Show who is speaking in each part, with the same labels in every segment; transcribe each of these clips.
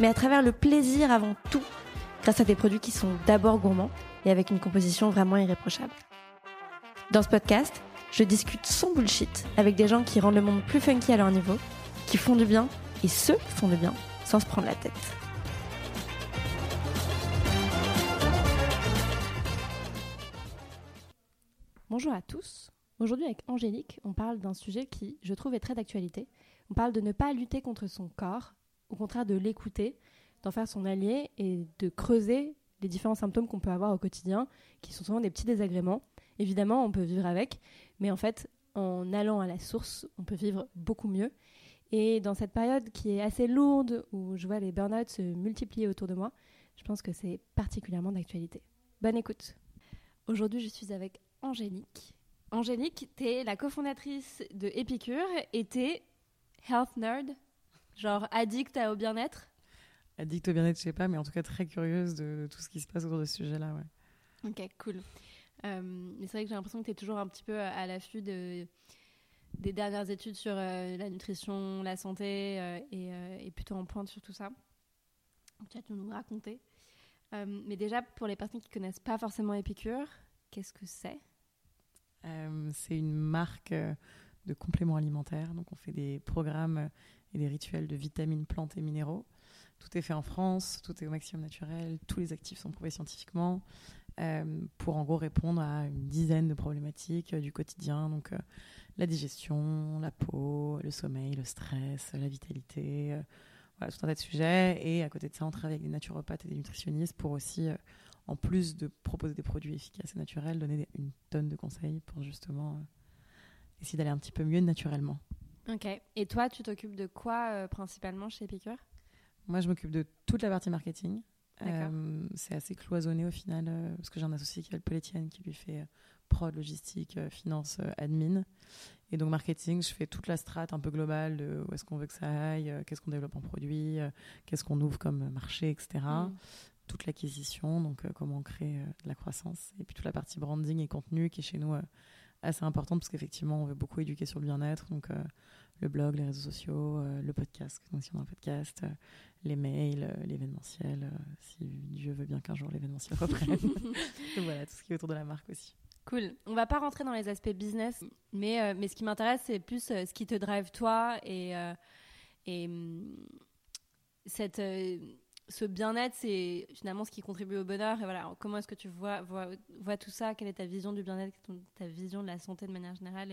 Speaker 1: mais à travers le plaisir avant tout, grâce à des produits qui sont d'abord gourmands et avec une composition vraiment irréprochable. Dans ce podcast, je discute sans bullshit avec des gens qui rendent le monde plus funky à leur niveau, qui font du bien et qui font du bien sans se prendre la tête. Bonjour à tous. Aujourd'hui avec Angélique, on parle d'un sujet qui, je trouve, est très d'actualité. On parle de ne pas lutter contre son corps, au contraire de l'écouter, d'en faire son allié et de creuser les différents symptômes qu'on peut avoir au quotidien, qui sont souvent des petits désagréments. Évidemment, on peut vivre avec, mais en fait, en allant à la source, on peut vivre beaucoup mieux. Et dans cette période qui est assez lourde, où je vois les burn-out se multiplier autour de moi, je pense que c'est particulièrement d'actualité. Bonne écoute. Aujourd'hui, je suis avec Angélique. Angélique, tu es la cofondatrice de Épicure et tu es health nerd, genre addict au bien-être
Speaker 2: Addict au bien-être, je sais pas, mais en tout cas très curieuse de, tout ce qui se passe autour de ce sujet-là. Ouais.
Speaker 1: Ok, cool. Euh, mais c'est vrai que j'ai l'impression que tu es toujours un petit peu à l'affût de, des dernières études sur euh, la nutrition, la santé euh, et, et, plutôt en pointe sur tout ça. Tu vas nous raconter. mais déjà, pour les personnes qui connaissent pas forcément Épicure, qu'est-ce que c'est?
Speaker 2: C'est une marque de compléments alimentaires. Donc, on fait des programmes et des rituels de vitamines, plantes et minéraux. Tout est fait en France, tout est au maximum naturel, tous les actifs sont prouvés scientifiquement euh, pour en gros répondre à une dizaine de problématiques euh, du quotidien. Donc euh, la digestion, la peau, le sommeil, le stress, la vitalité, tout un tas de sujets. Et à côté de ça, on travaille avec des naturopathes et des nutritionnistes pour aussi, en plus de proposer des produits efficaces et naturels, donner une tonne de conseils pour justement essayer d'aller un petit peu mieux naturellement.
Speaker 1: Ok. Et toi, tu t'occupes de quoi principalement chez Epicure
Speaker 2: moi, je m'occupe de toute la partie marketing. Euh, c'est assez cloisonné au final, euh, parce que j'ai un associé qui s'appelle Paul qui lui fait euh, prod, logistique, finance, admin. Et donc marketing, je fais toute la strate un peu globale de où est-ce qu'on veut que ça aille, qu'est-ce qu'on développe en produit, qu'est-ce qu'on ouvre comme marché, etc. Mm. Toute l'acquisition, donc comment on crée de la croissance. Et puis toute la partie branding et contenu qui est chez nous assez importante, parce qu'effectivement, on veut beaucoup éduquer sur le bien-être. Donc le blog, les réseaux sociaux, le podcast, donc si on a un podcast, les mails, euh, l'événementiel, euh, si Dieu veut bien qu'un jour l'événementiel reprenne. voilà, tout ce qui est autour de la marque aussi.
Speaker 1: Cool. On va pas rentrer dans les aspects business, mais, euh, mais ce qui m'intéresse, c'est plus ce qui te drive toi et, et mm, cette, ce bien-être, c'est finalement ce qui contribue au bonheur. Et voilà, comment est-ce que tu vois, vois, vois, tout ça? Quelle est ta vision du bien-être, ta vision de la santé de manière générale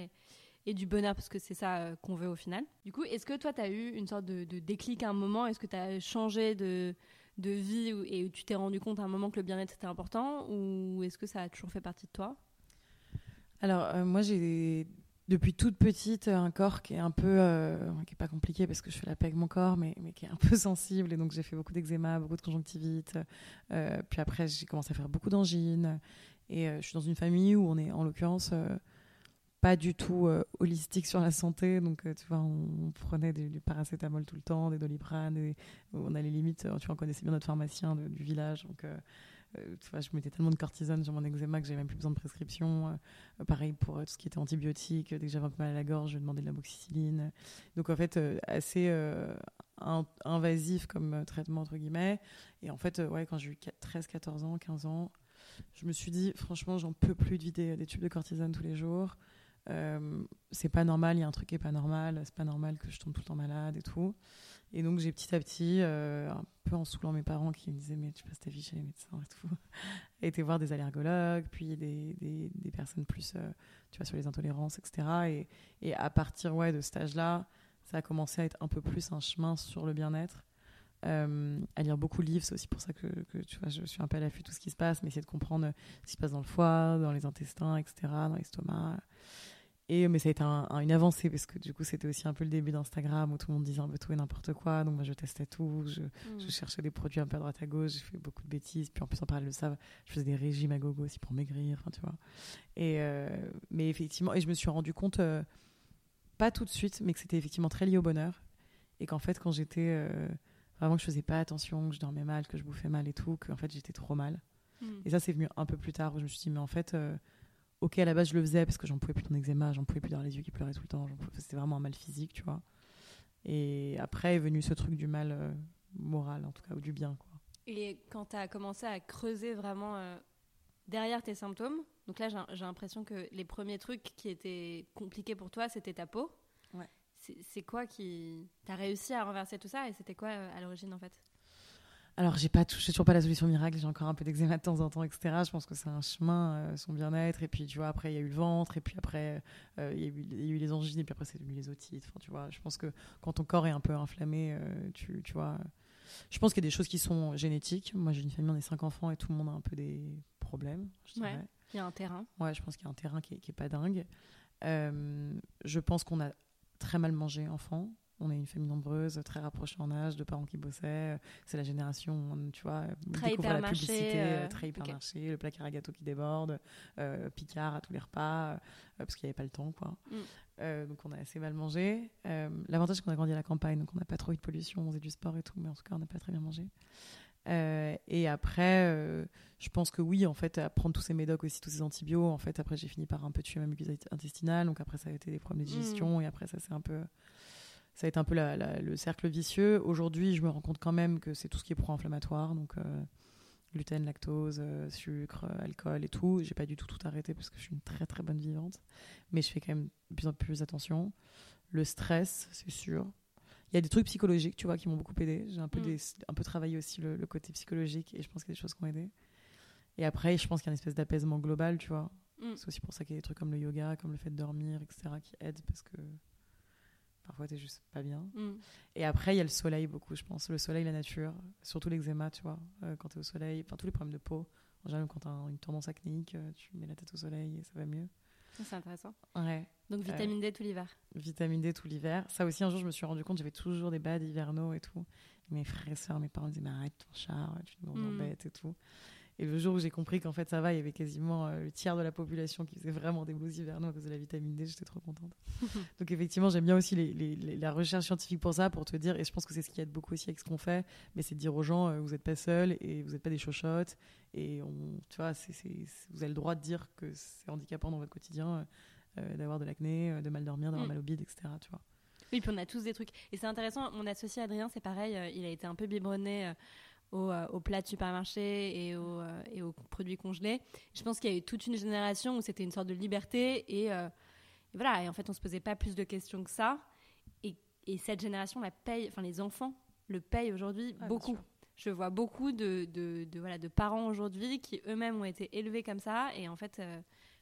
Speaker 1: et, du bonheur, parce que c'est ça euh, qu'on veut au final. Du coup, est-ce que toi, tu as eu une sorte de, déclic à un moment? Est-ce que tu as changé de, de vie et tu t'es rendu compte à un moment que le bien-être était important? Ou est-ce que ça a toujours fait partie de toi?
Speaker 2: Alors, euh, moi, j'ai depuis toute petite un corps qui est un peu, euh, qui pas compliqué parce que je fais la paix avec mon corps, mais, qui est un peu sensible. Et donc, j'ai fait beaucoup d'eczéma, beaucoup de conjonctivite. puis après, j'ai commencé à faire beaucoup d'angines. Et je suis dans une famille où on est, en l'occurrence, pas du tout euh, holistique sur la santé. Donc, euh, tu vois, on, prenait du, paracétamol tout le temps, des doliprane. Et, on a les limites. Euh, tu vois, on connaissait bien notre pharmacien du village. Vois, je mettais tellement de cortisone sur mon eczéma que j'avais même plus besoin de prescription. pareil pour tout ce qui était antibiotique. Dès que j'avais un peu mal à la gorge, je demandais de la moxicilline. Donc, en fait, assez invasif comme traitement, entre guillemets. Et en fait, ouais, quand j'ai eu 13, 14 ans, 15 ans, je me suis dit, franchement, j'en peux plus de vider des tubes de cortisone tous les jours. Euh, c'est pas normal, il y a un truc qui est pas normal, c'est pas normal que je tombe tout le temps malade et tout. Et donc j'ai petit à petit, euh, un peu en saoulant mes parents qui me disaient mais tu passes ta vie chez les médecins et tout, été voir des allergologues, puis des, des, personnes plus, euh, tu vois, sur les intolérances, etc. Et, et à partir ouais, de cet âge-là, ça a commencé à être un peu plus un chemin sur le bien-être. à lire beaucoup de livres, c'est aussi pour ça que, que, tu vois, je suis un peu à l'affût de tout ce qui se passe, mais essayer de comprendre ce qui se passe dans le foie, dans les intestins, etc., dans l'estomac. Et, mais ça a été une avancée parce que du coup, c'était aussi un peu le début d'Instagram où tout le monde disait un peu tout et n'importe quoi. Donc, moi, je testais tout. Je, je, mm. cherchais des produits un peu à droite à gauche. J'ai fait beaucoup de bêtises. Puis en plus, en parallèle de ça, je faisais des régimes à gogo aussi pour maigrir. Enfin, tu vois. Et, euh, mais effectivement, et je me suis rendu compte, euh, pas tout de suite, mais que c'était effectivement très lié au bonheur. Et qu'en fait, quand j'étais euh, vraiment que je faisais pas attention, que je dormais mal, que je bouffais mal et tout, qu'en fait, j'étais trop mal. Mm. Et ça, c'est venu un peu plus tard où je me suis dit, mais en fait ok, à la base, je le faisais parce que j'en pouvais plus mon eczéma, j'en pouvais plus d'avoir les yeux qui pleuraient tout le temps. C'était vraiment un mal physique, tu vois. Et après est venu ce truc du mal euh, moral, en tout cas, ou du bien, quoi.
Speaker 1: Et quand tu as commencé à creuser vraiment euh, derrière tes symptômes, donc là, j'ai l'impression que les premiers trucs qui étaient compliqués pour toi, c'était ta peau.
Speaker 2: Ouais.
Speaker 1: C'est quoi qui. T'as réussi à renverser tout ça et c'était quoi euh, à l'origine, en fait?
Speaker 2: Alors, j'ai pas toujours pas la solution miracle, j'ai encore un peu d'eczéma de temps en temps, etc. Je pense que c'est un chemin, euh, son bien-être. Et puis, tu vois, après, il y a eu le ventre, et puis après, euh, il y, a eu les angines, et puis après, c'est devenu les otites. Enfin, tu vois, je pense que quand ton corps est un peu inflammé, euh, tu, tu vois. Je pense qu'il y a des choses qui sont génétiques. Moi, j'ai une famille, on est cinq enfants, et tout le monde a un peu des problèmes.
Speaker 1: Je ouais, il y a un terrain.
Speaker 2: Ouais, je pense qu'il y a un terrain qui est, qui est pas dingue. je pense qu'on a très mal mangé enfant. On est une famille nombreuse, très rapprochée en âge, de parents qui bossaient. C'est la génération, tu vois,
Speaker 1: très la publicité,
Speaker 2: euh, très hypermarché, le placard à gâteau qui déborde, euh, Picard à tous les repas, euh, parce qu'il n'y avait pas le temps, quoi. Mm. donc on a assez mal mangé. L'avantage, c'est qu'on a grandi à la campagne, donc on n'a pas trop eu de pollution, on faisait du sport et tout, mais en tout cas, on n'a pas très bien mangé. et après, je pense que oui, en fait, à prendre tous ces médocs aussi, tous ces antibiotiques, en fait, après, j'ai fini par un peu tuer ma muqueuse intestinale. Donc après, ça a été des problèmes de digestion. Mm. Et après, ça s'est un peu ça a été un peu le cercle vicieux. Aujourd'hui, je me rends compte quand même que c'est tout ce qui est pro-inflammatoire, donc euh, gluten, lactose, euh, sucre, alcool et tout. J'ai pas du tout tout arrêté parce que je suis une très très bonne vivante, mais je fais quand même de plus en plus attention. Le stress, c'est sûr. Il y a des trucs psychologiques, tu vois, qui m'ont beaucoup aidé. J'ai un peu mm. un peu travaillé aussi le, côté psychologique et je pense qu'il y a des choses qui m'ont aidé. Et après, je pense qu'il y a une espèce d'apaisement global, tu vois. Mm. C'est aussi pour ça qu'il y a des trucs comme le yoga, comme le fait de dormir, etc., qui aident parce que Parfois, t'es juste pas bien. Mm. Et après, il y a le soleil beaucoup, je pense. Le soleil, la nature, surtout l'eczéma, tu vois. Euh, quand t'es au soleil, enfin, tous les problèmes de peau. En général, quand t'as une tendance acnéique, euh, tu mets la tête au soleil et ça va mieux.
Speaker 1: C'est intéressant.
Speaker 2: Ouais.
Speaker 1: Donc, vitamine D tout l'hiver.
Speaker 2: Vitamine D tout l'hiver. Ça aussi, un jour, je me suis rendu compte, j'avais toujours des bads hivernaux et tout. mes frères et soeurs, mes parents disaient, mais arrête ton char, tu nous mm. embêtes et tout. Et le jour où j'ai compris qu'en fait ça va, il y avait quasiment euh, le tiers de la population qui faisait vraiment des beaux hivernaux à cause de la vitamine D, j'étais trop contente. Donc effectivement, j'aime bien aussi les, la recherche scientifique pour ça, pour te dire, et je pense que c'est ce qui aide beaucoup aussi avec ce qu'on fait, mais c'est de dire aux gens, euh, vous n'êtes pas seuls et vous n'êtes pas des chochottes, et on, tu vois, vous avez le droit de dire que c'est handicapant dans votre quotidien euh, d'avoir de l'acné, de mal dormir, d'avoir mm. mal au bide, etc. Tu vois.
Speaker 1: Oui, puis on a tous des trucs. Et c'est intéressant, mon associé Adrien, c'est pareil, il a été un peu biberonné euh, aux, plats de supermarché et aux, euh, et aux, produits congelés. Je pense qu'il y a eu toute une génération où c'était une sorte de liberté et, euh, voilà. Et en fait, on se posait pas plus de questions que ça. Et, et cette génération la paye, enfin les enfants le payent aujourd'hui beaucoup. Je vois beaucoup de, de, de, voilà, de parents aujourd'hui qui eux-mêmes ont été élevés comme ça et en fait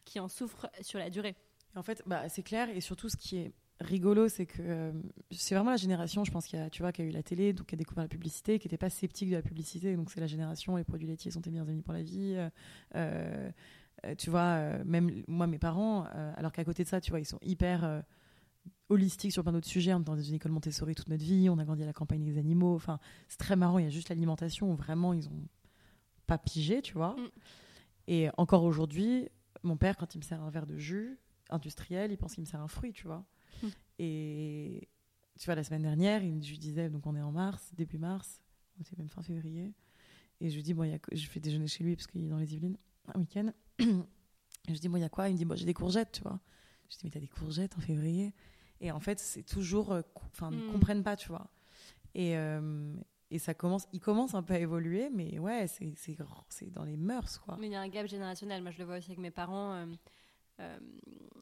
Speaker 1: qui en souffrent sur la durée.
Speaker 2: En fait, bah, c'est clair et surtout ce qui est rigolo, c'est que euh, c'est vraiment la génération, je pense, qui a, tu vois, qui a eu la télé, donc qui a découvert la publicité, qui n'était pas sceptique de la publicité. Donc c'est la génération, les produits laitiers sont tes meilleurs amis pour la vie. Euh, euh, tu vois, même moi, mes parents, alors qu'à côté de ça, tu vois, ils sont hyper holistiques sur plein d'autres sujets. On est dans une école Montessori toute notre vie, on a grandi à la campagne des animaux. Enfin, c'est très marrant. Il y a juste l'alimentation où vraiment ils ont pas pigé, tu vois. Mm. Et encore aujourd'hui, mon père, quand il me sert un verre de jus industriel, il pense qu'il me sert un fruit, tu vois. Et tu vois, la semaine dernière, il, je lui disais, donc on est en mars, début mars, c'est même fin février. Et je lui dis, bon, y a, je fais déjeuner chez lui parce qu'il est dans les Yvelines un week-end. et je lui dis, bon, il y a quoi? Il me dit, bon, j'ai des courgettes, tu vois. Je dis, mais t'as des courgettes en février? Et en fait, c'est toujours. Euh, enfin, ils ne hmm. comprennent pas, tu vois. Et, euh, et ça commence, il commence un peu à évoluer, mais ouais, c'est dans les mœurs, quoi.
Speaker 1: Mais il y a un gap générationnel. Moi, je le vois aussi avec mes parents. Euh,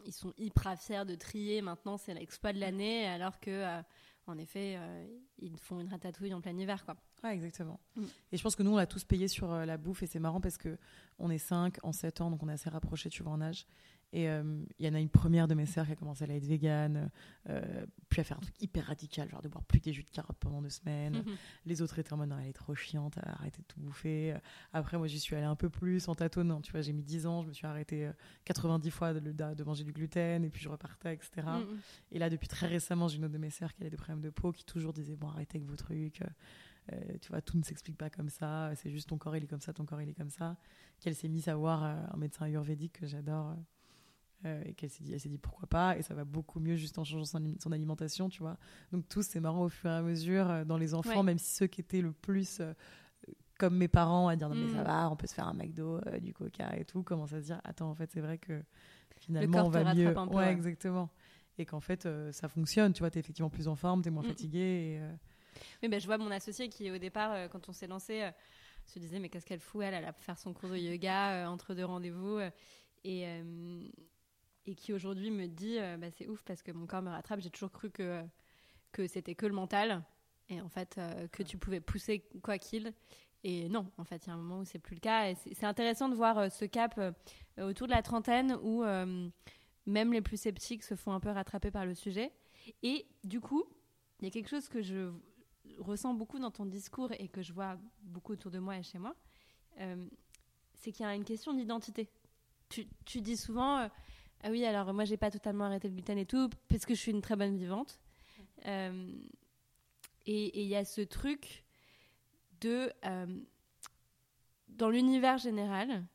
Speaker 1: ils sont hyper fiers de trier. Maintenant, c'est l'exploit de l'année, alors que, euh, en effet, euh, ils font une ratatouille en plein hiver, quoi.
Speaker 2: Ouais, exactement. Mm. Et je pense que nous, on l'a tous payé sur la bouffe, et c'est marrant parce que on est 5 en 7 ans, donc on est assez rapprochés, tu vois, en âge. Et euh, il y en a une première de mes sœurs qui a commencé à être végane, euh, puis à faire un truc hyper radical, genre de boire plus que des jus de carottes pendant deux semaines.
Speaker 1: Mhm.
Speaker 2: Les autres étaient en mode, non, elle est trop chiante, arrêtez de tout bouffer. Après, moi, j'y suis allée un peu plus en tâtonnant. Tu vois, j'ai mis 10 ans, je me suis arrêtée 90 fois de, de, manger du gluten, et puis je repartais, etc. Mhm. Et là, depuis très récemment, j'ai une autre de mes sœurs qui a des problèmes de peau, qui toujours disait, bon, arrêtez avec vos trucs. Euh, tu vois, tout ne s'explique pas comme ça. C'est juste ton corps, il est comme ça, ton corps, il est comme ça. Qu'elle s'est mise à voir euh, un médecin ayurvédique que j'adore. Euh, et qu'elle s'est dit, elle s'est dit pourquoi pas, et ça va beaucoup mieux juste en changeant son, alimentation, tu vois. Donc tout, c'est marrant au fur et à mesure dans les enfants, même si ceux qui étaient le plus comme mes parents à dire non mais ça mm. va, on peut se faire un McDo, du Coca et tout, commencent à se dire attends en fait c'est vrai que finalement on va mieux, ouais, exactement, et qu'en fait ça fonctionne, tu vois, t'es effectivement plus en forme, t'es moins mm. fatigué. Et,
Speaker 1: oui, ben, je vois mon associé qui, au départ, euh, quand on s'est lancé, euh, se disait Mais qu'est-ce qu'elle fout Elle, elle a faire son cours de yoga euh, entre deux rendez-vous. et, et qui aujourd'hui me dit bah, C'est ouf parce que mon corps me rattrape. J'ai toujours cru que, que c'était que le mental. Et en fait, que tu pouvais pousser quoi qu'il. Et non, en fait, il y a un moment où c'est plus le cas. Et c'est intéressant de voir ce cap autour de la trentaine où même les plus sceptiques se font un peu rattraper par le sujet. Et du coup, il y a quelque chose que je ressens beaucoup dans ton discours et que je vois beaucoup autour de moi et chez moi, euh, c'est qu'il y a une question d'identité. Tu, tu, dis souvent, euh, ah oui, alors moi j'ai pas totalement arrêté le gluten et tout, parce que je suis une très bonne vivante. Euh, et il y a ce truc de, dans l'univers général,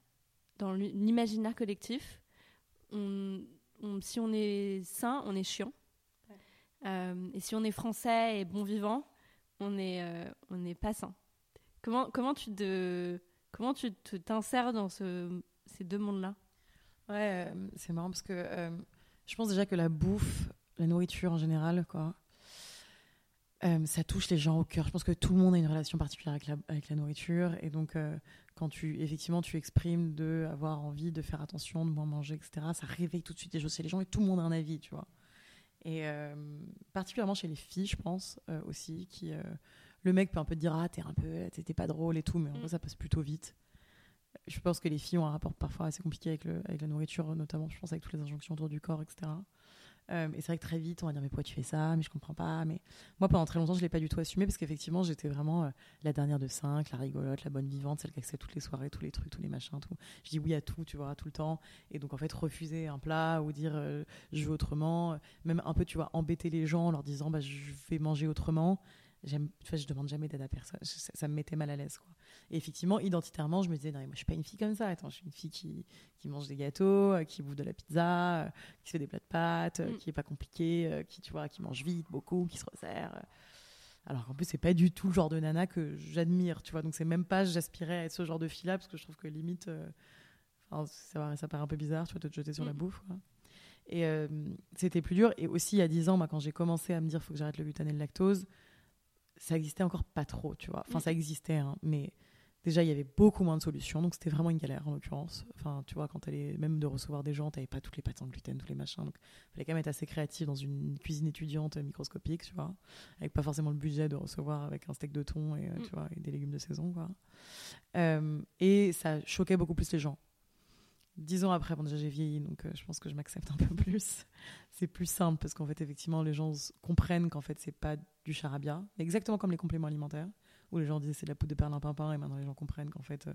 Speaker 1: dans l'imaginaire collectif, on, si on est sain, on est chiant. et si on est français et bon vivant, on est, euh, on n'est pas sain. Comment, comment tu te, comment tu t'insères dans ce, ces deux mondes-là?
Speaker 2: Ouais, euh, c'est marrant parce que euh, je pense déjà que la bouffe, la nourriture en général, quoi, ça touche les gens au cœur. Je pense que tout le monde a une relation particulière avec la, avec la nourriture. Et donc, quand tu, effectivement, tu exprimes de avoir envie de faire attention, de moins manger, etc., ça réveille tout de suite les choses chez les gens et tout le monde a un avis, tu vois. Et euh, particulièrement chez les filles, je pense euh, aussi, qui euh, le mec peut un peu te dire ah t'es un peu t'es pas drôle et tout, mais en gros mm. ça passe plutôt vite. Je pense que les filles ont un rapport parfois assez compliqué avec, le, avec la nourriture, notamment je pense avec toutes les injonctions autour du corps, etc. Euh, et c'est vrai que très vite, on va dire, mais pourquoi tu fais ça? Mais je comprends pas. Mais moi, pendant très longtemps, je l'ai pas du tout assumé parce qu'effectivement, j'étais vraiment euh, la dernière de cinq, la rigolote, la bonne vivante, celle qui accède toutes les soirées, tous les trucs, tous les machins, tout. Je dis oui à tout, tu vois, tout le temps. Et donc, en fait, refuser un plat ou dire euh, je veux autrement, même un peu, tu vois, embêter les gens en leur disant bah, je vais manger autrement. J'aime, je demande jamais d'aide à personne. Ça, me mettait mal à l'aise, quoi. Et effectivement, identitairement, je me disais, non, moi, je suis pas une fille comme ça. Attends, je suis une fille qui, qui mange des gâteaux, euh, qui bouffe de la pizza, euh, qui fait des plats de pâtes, euh, mm. qui est pas compliqué, qui, tu vois, qui mange vite, beaucoup, qui se resserre. Alors qu'en plus, c'est pas du tout le genre de nana que j'admire, tu vois. Donc, c'est même pas, j'aspirais à être ce genre de fille-là, parce que je trouve que limite, ça, ça paraît un peu bizarre, tu vois, de te jeter sur la mm. bouffe, quoi. Et c'était plus dur. Et aussi, il y a 10 ans, quand j'ai commencé à me dire, faut que j'arrête le gluten et le lactose, ça existait encore pas trop, tu vois. Enfin, mm. ça existait, hein, mais déjà, il y avait beaucoup moins de solutions, donc c'était vraiment une galère en l'occurrence. Enfin, tu vois, quand allais même de recevoir des gens, t'avais pas toutes les pâtes sans gluten, tous les machins, donc il fallait quand même être assez créatif dans une cuisine étudiante microscopique, tu vois, avec pas forcément le budget de recevoir avec un steak de thon et, euh, mm. tu vois, et des légumes de saison, quoi. Euh, et ça choquait beaucoup plus les gens. Dix ans après, bon, déjà j'ai vieilli, donc euh, je pense que je m'accepte un peu plus. c'est plus simple parce qu'en fait, effectivement, les gens comprennent qu'en fait, c'est pas du charabia, exactement comme les compléments alimentaires, où les gens disaient c'est de la poudre de perlimpinpin, et maintenant les gens comprennent qu'en fait, euh,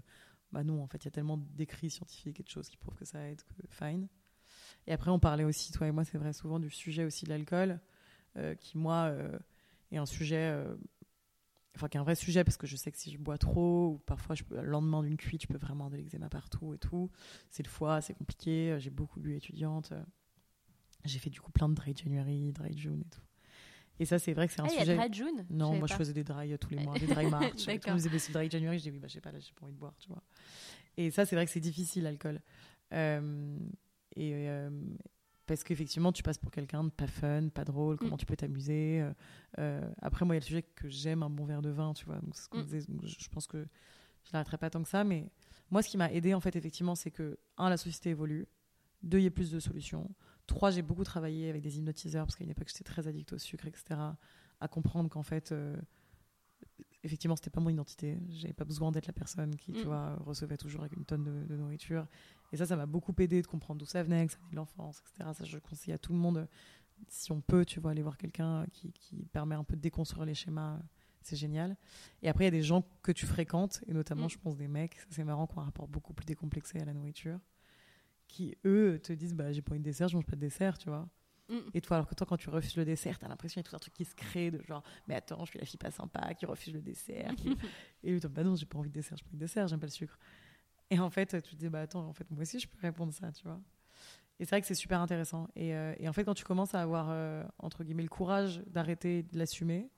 Speaker 2: bah non, en fait, il y a tellement d'écrits scientifiques et de choses qui prouvent que ça aide, que fine. Et après, on parlait aussi, toi et moi, c'est vrai, souvent du sujet aussi de l'alcool, euh, qui, moi, est un sujet enfin qui est un vrai sujet parce que je sais que si je bois trop ou parfois je peux, le lendemain d'une cuite je peux vraiment avoir de l'eczéma partout et tout. C'est le foie c'est compliqué. J'ai beaucoup bu étudiante. J'ai fait du coup plein de dry January dry June et tout. Et ça c'est vrai que c'est un
Speaker 1: ah,
Speaker 2: sujet
Speaker 1: y a dry June?
Speaker 2: Non moi je faisais des dry euh, tous les mois des dry March quand vous avez dry January je dis oui bah j'ai pas là j'ai pas envie de boire tu vois. Et ça c'est vrai que c'est difficile l'alcool. Euh, et, euh, parce qu'effectivement tu passes pour quelqu'un de pas fun, pas drôle, mm. comment tu peux t'amuser. Euh, euh, après moi il y a le sujet que j'aime un bon verre de vin, tu vois. Donc, ce mm. je pense que je n'arrêterai pas tant que ça, mais moi ce qui m'a aidé en fait effectivement c'est que un la société évolue, deux il y a plus de solutions, trois j'ai beaucoup travaillé avec des hypnotiseurs parce qu'à une époque j'étais très addict au sucre etc. À comprendre qu'en fait euh, effectivement, c'était pas mon identité. J'avais pas besoin d'être la personne qui, tu
Speaker 1: Mm.
Speaker 2: vois, recevait toujours avec une tonne de, de nourriture. Et ça, ça m'a beaucoup aidé de comprendre d'où ça venait, que ça venait de l'enfance, etc. Ça, je conseille à tout le monde, si on peut, tu vois, aller voir quelqu'un qui, qui permet un peu de déconstruire les schémas. C'est génial. Et après, il y a des gens que tu fréquentes, et notamment,
Speaker 1: Mm.
Speaker 2: je pense, des mecs, c'est marrant, qui ont un rapport beaucoup plus décomplexé à la nourriture, qui, eux, te disent, bah, j'ai pas envie de dessert, je mange pas de dessert, tu vois.
Speaker 1: Mm.
Speaker 2: Et toi, alors que toi, quand tu refuses le dessert, t'as l'impression qu'il y a tout un truc qui se crée de genre, mais attends, je suis la fille pas sympa qui refuse le dessert. qui- Et lui, bah non, j'ai pas envie de dessert, j'ai pas envie de dessert, j'aime pas le sucre. Et en fait, tu te dis, bah attends, en fait, moi aussi, je peux répondre ça, tu vois. Et c'est vrai que c'est super intéressant. Et, euh, et en fait, quand tu commences à avoir, euh, entre guillemets, le courage d'arrêter de l'assumer,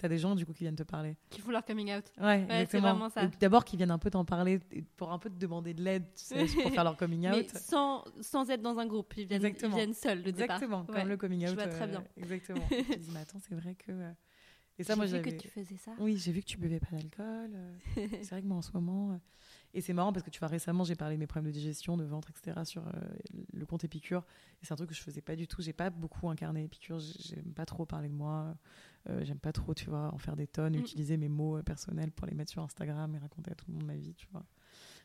Speaker 2: t'as des gens, du coup, qui viennent te parler.
Speaker 1: Qui font leur coming out.
Speaker 2: Ouais,
Speaker 1: c'est
Speaker 2: exactement.
Speaker 1: vraiment ça.
Speaker 2: D'abord, qui viennent un peu t'en parler pour un peu te demander de l'aide, tu sais, pour faire leur coming
Speaker 1: Mais
Speaker 2: out.
Speaker 1: sans, sans être dans un groupe. Ils viennent, ils
Speaker 2: Exactement.
Speaker 1: viennent seuls, le départ.
Speaker 2: Exactement,
Speaker 1: Ouais.
Speaker 2: comme le coming
Speaker 1: je
Speaker 2: out.
Speaker 1: vois très
Speaker 2: euh,
Speaker 1: bien.
Speaker 2: exactement. Et tu te dis, mais attends, c'est vrai que. euh, Et ça, moi,
Speaker 1: J'ai vu que tu faisais ça.
Speaker 2: Oui, j'ai vu que tu buvais pas d'alcool. euh, c'est vrai que moi, en ce moment. Et c'est marrant parce que tu vois, récemment, j'ai parlé de mes problèmes de digestion, de ventre, etc. sur euh, le compte Épicure. Et c'est un truc que je faisais pas du tout. J'ai pas beaucoup incarné Épicure. J'ai- J'aime pas trop parler de moi. Euh, J'aime pas trop, tu vois, en faire des tonnes,
Speaker 1: Mm.
Speaker 2: utiliser mes mots euh, personnels pour les mettre sur Instagram et raconter à tout le monde ma vie, tu vois.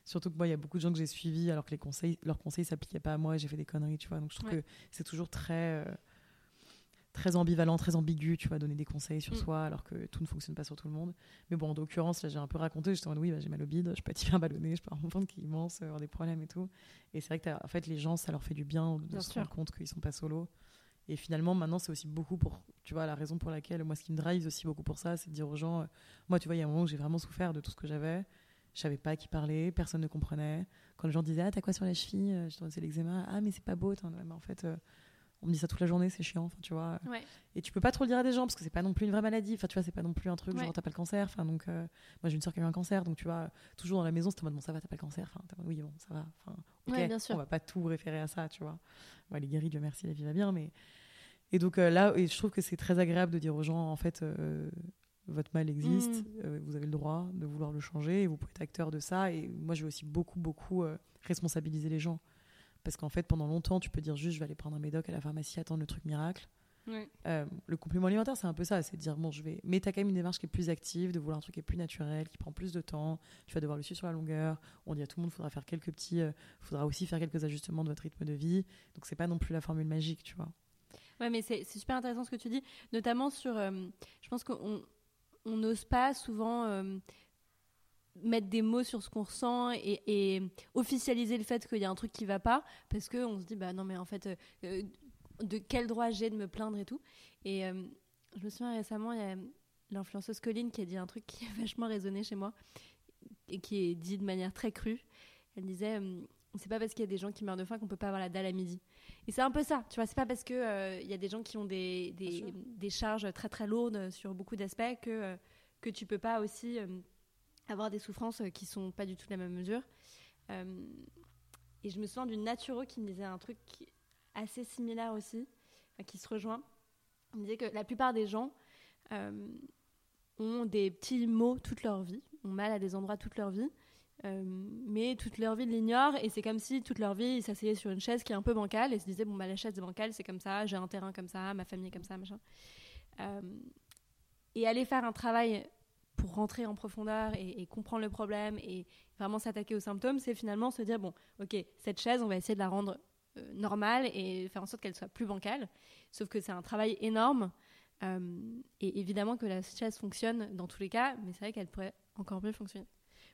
Speaker 2: Surtout que moi, il y a beaucoup de gens que j'ai suivis alors que les conseils, leurs conseils s'appliquaient pas à moi et j'ai fait des conneries, tu vois. Donc je trouve
Speaker 1: Ouais.
Speaker 2: que c'est toujours très. euh, très ambivalent, très ambigu, tu vois, donner des conseils sur
Speaker 1: Mm.
Speaker 2: soi alors que tout ne fonctionne pas sur tout le monde. Mais bon, en l'occurrence, là, j'ai un peu raconté, j'étais en mode oui, bah, j'ai mal au bide, je peux être hyper ballonné, je peux avoir mon ventre qui est immense, avoir des problèmes et tout. Et c'est vrai que, en fait, les gens, ça leur fait du bien de
Speaker 1: Bien
Speaker 2: se
Speaker 1: sûr.
Speaker 2: rendre compte qu'ils sont pas solo. Et finalement, maintenant, c'est aussi beaucoup pour, tu vois, la raison pour laquelle, moi, ce qui me drive aussi beaucoup pour ça, c'est de dire aux gens, euh, moi, tu vois, il y a un moment où j'ai vraiment souffert de tout ce que j'avais. Je savais pas à qui parler, personne ne comprenait. Quand les gens disaient, ah, t'as quoi sur la cheville Euh, Je te c'est l'eczéma. Ah, mais c'est pas beau. Mais en fait, euh, on me dit ça toute la journée, c'est chiant. Enfin, tu vois.
Speaker 1: Ouais.
Speaker 2: Et tu peux pas trop le dire à des gens parce que c'est pas non plus une vraie maladie. Enfin, tu vois, c'est pas non plus un truc
Speaker 1: Ouais.
Speaker 2: genre t'as pas le cancer. Enfin, donc, euh, moi j'ai une soeur qui a eu un cancer, donc tu vois, toujours dans la maison, c'était en mode bon, ça va, t'as pas le cancer. Enfin, oui, bon, ça va. Enfin, ok,
Speaker 1: Ouais, bien sûr.
Speaker 2: on va pas tout référer à ça, tu vois. Bon, elle est guérie, Dieu merci, la vie va bien, mais. Et donc euh, là, et je trouve que c'est très agréable de dire aux gens, en fait, euh, votre mal existe,
Speaker 1: Mm.
Speaker 2: vous avez le droit de vouloir le changer, et vous pouvez être acteur de ça. Et moi, je vais aussi beaucoup, beaucoup responsabiliser les gens. Parce qu'en fait, pendant longtemps, tu peux dire juste, je vais aller prendre un médoc à la pharmacie, attendre le truc miracle.
Speaker 1: Ouais.
Speaker 2: Euh, le complément alimentaire, c'est un peu ça, c'est de dire bon, je vais. Mais t'as quand même une démarche qui est plus active, de vouloir un truc qui est plus naturel, qui prend plus de temps. Tu vas devoir le suivre sur la longueur. On dit à tout le monde, faudra faire quelques petits, euh, faudra aussi faire quelques ajustements de votre rythme de vie. Donc c'est pas non plus la formule magique, tu vois.
Speaker 1: Ouais, mais c'est super intéressant ce que tu dis, notamment sur. euh, je pense qu'on on n'ose pas souvent euh, mettre des mots sur ce qu'on ressent et, et officialiser le fait qu'il y a un truc qui va pas, parce qu'on se dit, bah non, mais en fait, euh, euh, de quel droit j'ai de me plaindre et tout. Et euh, je me souviens récemment, il y a l'influenceuse Colline qui a dit un truc qui a vachement résonné chez moi et qui est dit de manière très crue. Elle disait. euh, c'est pas parce qu'il y a des gens qui meurent de faim qu'on peut pas avoir la dalle à midi. Et c'est un peu ça, tu vois. C'est pas parce que il y a des gens qui ont des, des, des charges très très lourdes sur beaucoup d'aspects que que tu peux pas aussi avoir des souffrances euh, qui sont pas du tout de la même mesure. Euh, et je me souviens d'une naturo qui me disait un truc assez similaire aussi, enfin, qui se rejoint. Il me disait que la plupart des gens euh, ont des petits maux toute leur vie, ont mal à des endroits toute leur vie. Euh, mais toute leur vie l'ignorent et c'est comme si toute leur vie ils s'asseyaient sur une chaise qui est un peu bancale et se disaient bon bah la chaise est bancale c'est comme ça j'ai un terrain comme ça ma famille est comme ça machin Euh, et aller faire un travail pour rentrer en profondeur et, et comprendre le problème et vraiment s'attaquer aux symptômes c'est finalement se dire bon ok cette chaise on va essayer de la rendre euh, normale et faire en sorte qu'elle soit plus bancale sauf que c'est un travail énorme Euh, et évidemment que la chaise fonctionne dans tous les cas mais c'est vrai qu'elle pourrait encore mieux fonctionner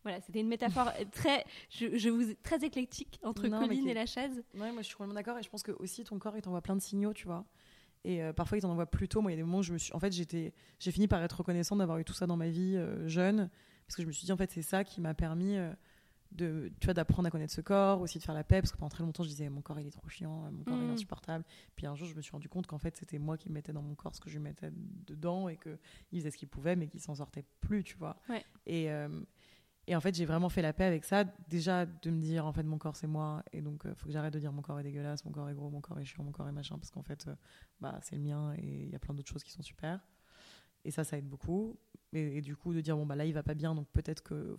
Speaker 1: voilà, c'était une métaphore très, je, je vous très éclectique entre
Speaker 2: Non,
Speaker 1: Colline et la chaise.
Speaker 2: Ouais, moi je suis complètement d'accord et je pense que aussi ton corps il t'envoie plein de signaux, tu vois. Et euh, parfois il t'en envoie plus tôt. Moi il y a des moments où je me suis. En fait, j'étais, j'ai fini par être reconnaissante d'avoir eu tout ça dans ma vie euh, jeune parce que je me suis dit en fait c'est ça qui m'a permis euh, de, tu vois, d'apprendre à connaître ce corps, aussi de faire la paix parce que pendant très longtemps je disais mon corps il est trop chiant, mon corps il est
Speaker 1: Mm.
Speaker 2: insupportable. Puis un jour je me suis rendu compte qu'en fait c'était moi qui mettais dans mon corps ce que je lui mettais dedans et que il faisait ce qu'il pouvait mais qu'il s'en sortait plus, tu vois.
Speaker 1: Ouais.
Speaker 2: Et et en fait, j'ai vraiment fait la paix avec ça. Déjà, de me dire, en fait, mon corps, c'est moi. Et donc, il faut que j'arrête de dire mon corps est dégueulasse, mon corps est gros, mon corps est chiant, mon corps est machin. Parce qu'en fait, euh, bah, c'est le mien et il y a plein d'autres choses qui sont super. Et ça, ça aide beaucoup. Et, et du coup, de dire, bon, bah là, il va pas bien, donc peut-être que,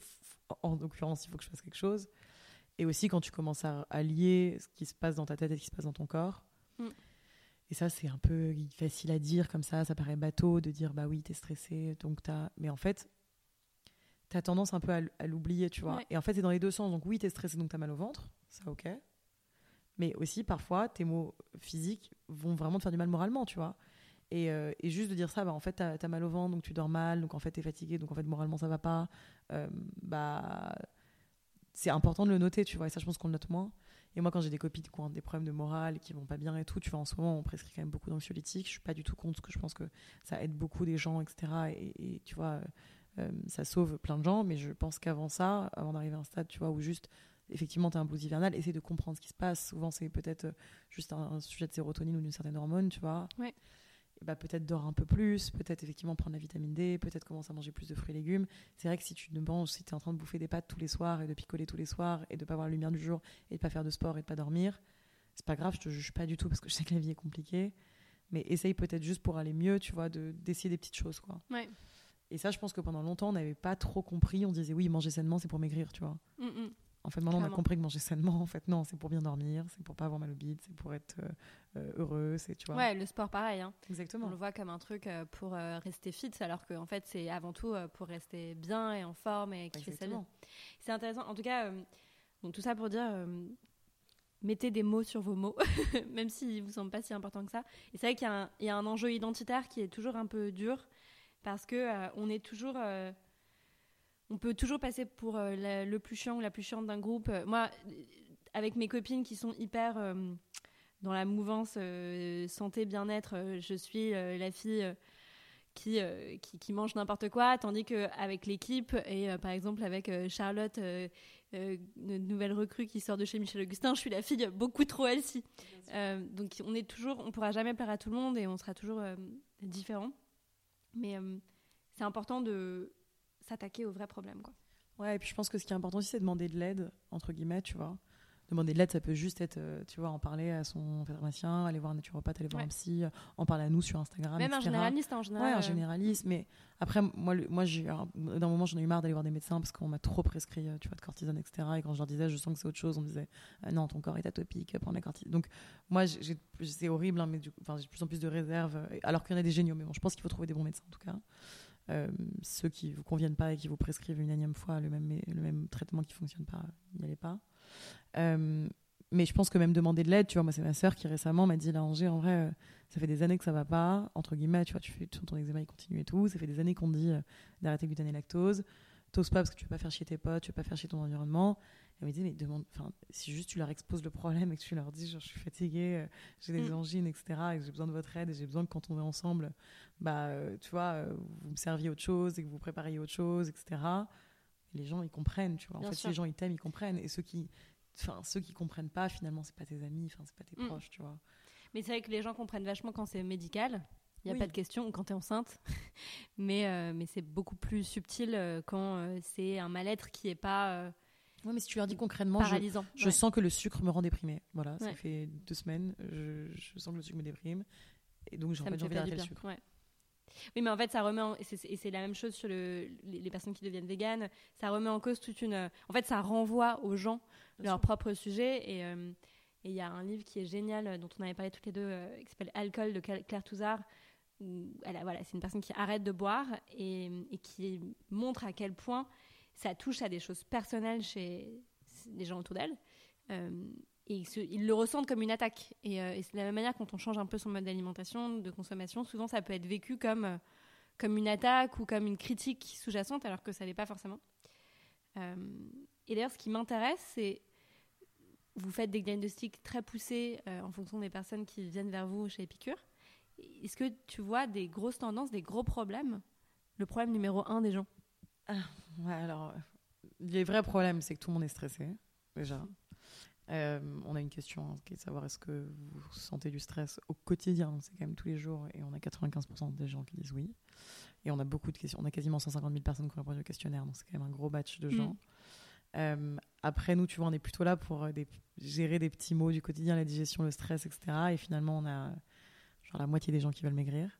Speaker 2: en l'occurrence, il faut que je fasse quelque chose. Et aussi, quand tu commences à, à lier ce qui se passe dans ta tête et ce qui se passe dans ton corps.
Speaker 1: Mm.
Speaker 2: Et ça, c'est un peu facile à dire comme ça. Ça paraît bateau de dire, bah oui, t'es stressé, donc t'as. Mais en fait, tu as tendance un peu à, l'oublier, tu vois. Et en fait, c'est dans les deux sens. Donc oui, tu es stressé, donc tu as mal au ventre, ça ok. Mais aussi, parfois, tes mots physiques vont vraiment te faire du mal moralement, tu vois. Et, euh, juste de dire ça, bah, en fait, tu as, mal au ventre, donc tu dors mal, donc en fait, tu es fatigué, donc en fait, moralement, ça va pas. Euh, bah, c'est important de le noter, tu vois. Et ça, je pense qu'on le note moins. Et moi, quand j'ai des copines qui ont des problèmes de morale, qui vont pas bien et tout, tu vois, en ce moment, on prescrit quand même beaucoup d'anxiolytiques. Je suis pas du tout contre, parce que je pense que ça aide beaucoup des gens, etc. Et, tu vois, ça sauve plein de gens. Mais je pense qu'avant ça, avant d'arriver à un stade, tu vois, où juste, effectivement, tu as un blues hivernal, essaie de comprendre ce qui se passe. Souvent, c'est peut-être juste un, sujet de sérotonine ou d'une certaine hormone, tu vois.
Speaker 1: Ouais.
Speaker 2: Bah, peut-être dors un peu plus, peut-être effectivement prendre la vitamine D, peut-être commencer à manger plus de fruits et légumes. C'est vrai que si tu ne manges, si tu es en train de bouffer des pâtes tous les soirs et de picoler tous les soirs et de pas voir la lumière du jour et de pas faire de sport et de pas dormir, c'est pas grave, je te juge pas du tout parce que je sais que la vie est compliquée. Mais essaye peut-être juste pour aller mieux, tu vois, d'essayer des petites choses, quoi.
Speaker 1: Ouais.
Speaker 2: Et ça, je pense que pendant longtemps, on n'avait pas trop compris. On disait oui, manger sainement, c'est pour maigrir, tu vois.
Speaker 1: Mm, mm.
Speaker 2: En fait, maintenant, on a compris que manger sainement, en fait, non, c'est pour bien dormir, c'est pour pas avoir mal au bide, c'est pour être euh, euh, heureux, c'est, tu vois.
Speaker 1: Ouais, le sport, pareil. Hein.
Speaker 2: Exactement.
Speaker 1: On le voit comme un truc euh, pour rester fit, alors qu'en fait, c'est avant tout pour rester bien et en forme et kiffer sa vie. C'est intéressant. En tout cas, tout ça pour dire, mettez des mots sur vos mots, même s'ils ne vous semblent pas si importants que ça. Et c'est vrai qu'il y a, un, y a, un, enjeu identitaire qui est toujours un peu dur, parce que on est toujours on peut toujours passer pour euh, le plus chiant ou la plus chiante d'un groupe. Euh, moi, avec mes copines qui sont hyper euh, dans la mouvance santé, bien-être, je suis la fille qui, qui, mange n'importe quoi, tandis qu'avec l'équipe, et par exemple avec Charlotte, une nouvelle recrue qui sort de chez Michel Augustin, je suis la fille beaucoup trop healthy. donc on est toujours, on pourra jamais plaire à tout le monde et on sera toujours différent. Mais c'est important de s'attaquer aux vrais problèmes. Quoi.
Speaker 2: Ouais, et puis je pense que ce qui est important aussi, c'est de demander de l'aide, entre guillemets, tu vois. Demander de l'aide, ça peut juste être, euh, tu vois, en parler à son pharmacien, aller voir un naturopathe, aller voir un psy, euh, en parler à nous sur Instagram.
Speaker 1: Même
Speaker 2: un
Speaker 1: généraliste en général.
Speaker 2: Ouais, un euh. généraliste. Mais après, moi, moi d'un moment, j'en ai eu marre d'aller voir des médecins parce qu'on m'a trop prescrit, tu vois, de cortisone, etc. Et quand je leur disais, je sens que c'est autre chose, on me disait, non, ton corps est atopique, prends la cortisone. Donc, moi, c'est horrible, hein, mais j'ai de plus en plus de réserves, alors qu'il y en a des géniaux. Mais bon, je pense qu'il faut trouver des bons médecins, en tout cas. Euh, ceux qui vous conviennent pas et qui vous prescrivent une énième fois le même, le même traitement qui fonctionne pas, n'y allez pas. Euh, mais je pense que même demander de l'aide, tu vois, moi c'est ma sœur qui récemment m'a dit là Angers, en vrai, euh, ça fait des années que ça va pas, entre guillemets, tu vois, tu fais ton eczéma il continue et tout, ça fait des années qu'on dit d'arrêter gluten et lactose, t'oses pas parce que tu veux pas faire chier tes potes, tu veux pas faire chier ton environnement, elle me dit, mais demande, enfin, si juste tu leur exposes le problème et que tu leur dis, genre, je suis fatiguée, euh, j'ai des mm. angines, etc., et que j'ai besoin de votre aide et j'ai besoin que quand on est ensemble, bah, euh, tu vois, euh, vous me serviez autre chose et que vous prépariez autre chose, etc. les gens, ils comprennent, tu vois. En fait, si les gens, ils t'aiment, ils comprennent. Et ceux qui, enfin, ceux qui comprennent pas, finalement, c'est pas tes amis, enfin, c'est pas tes mm. proches, tu vois.
Speaker 1: Mais c'est vrai que les gens comprennent vachement quand c'est médical. Il n'y a pas de question quand tu es enceinte. mais mais c'est beaucoup plus subtil quand c'est un mal-être qui est pas
Speaker 2: oui, mais si tu leur dis concrètement, je, sens que le sucre me rend déprimé. Voilà, ça fait deux semaines, je, sens que le sucre me déprime. Et donc, j'ai envie d'arrêter le sucre.
Speaker 1: Oui, mais en fait, ça remet en... et c'est la même chose sur le... les, personnes qui deviennent véganes. Ça remet en cause toute une. En fait, ça renvoie aux gens leur propre sujet. Euh, et il y a un livre qui est génial, dont on avait parlé toutes les deux, euh, qui s'appelle Alcool de Claire Touzard. elle voilà, c'est une personne qui arrête de boire et, et qui montre à quel point ça touche à des choses personnelles chez les gens autour d'elle. Euh, et ils, le ressentent comme une attaque. Euh, et, c'est de la même manière quand on change un peu son mode d'alimentation, de consommation, souvent ça peut être vécu comme, euh, comme une attaque ou comme une critique sous-jacente, alors que ça n'est pas forcément. et d'ailleurs, ce qui m'intéresse, c'est vous faites des diagnostics très poussés en fonction des personnes qui viennent vers vous chez Épicure. Est-ce que tu vois des grosses tendances, des gros problèmes? Le problème numéro un des gens
Speaker 2: ah, ouais, alors, les vrais problèmes, c'est que tout le monde est stressé, déjà. Euh, on a une question hein, qui est de savoir est-ce que vous sentez du stress au quotidien? C'est quand même tous les jours et on a 95% des gens qui disent oui. Et on a beaucoup de questions. On a quasiment 150 000 personnes qui ont répondu au questionnaire, donc c'est quand même un gros batch de gens. Mm. Euh, après, nous, tu vois, on est plutôt là pour euh, gérer des petits mots du quotidien, la digestion, le stress, etc. Et finalement, on a genre la moitié des gens qui veulent maigrir.